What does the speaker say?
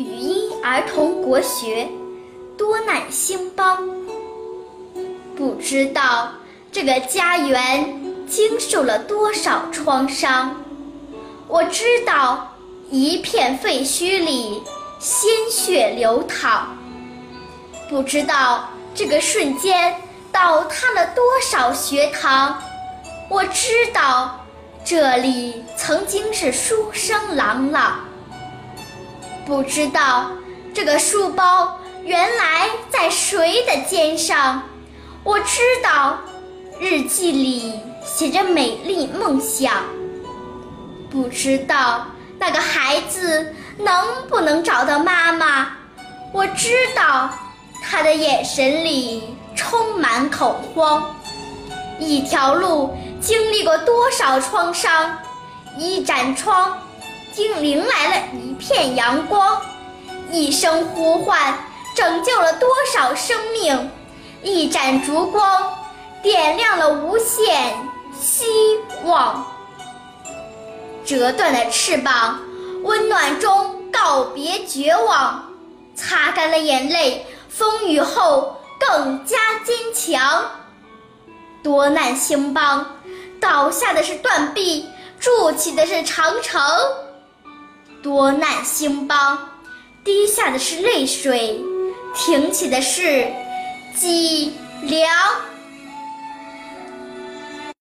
语音儿童国学多难兴邦。不知道这个家园经受了多少创伤，我知道一片废墟里鲜血流淌。不知道这个瞬间倒塌了多少学堂，我知道这里曾经是书声朗朗。不知道这个书包原来在谁的肩上，我知道日记里写着美丽梦想。不知道那个孩子能不能找到妈妈，我知道。他的眼神里充满恐慌。一条路经历过多少创伤，一盏窗竟迎来片阳光。一声呼唤拯救了多少生命，一盏烛光点亮了无限希望。折断的翅膀，温暖中告别绝望，擦干了眼泪。风雨后更加坚强。多难兴邦，倒下的是断臂，筑起的是长城。多难兴邦，滴下的是泪水，挺起的是脊梁。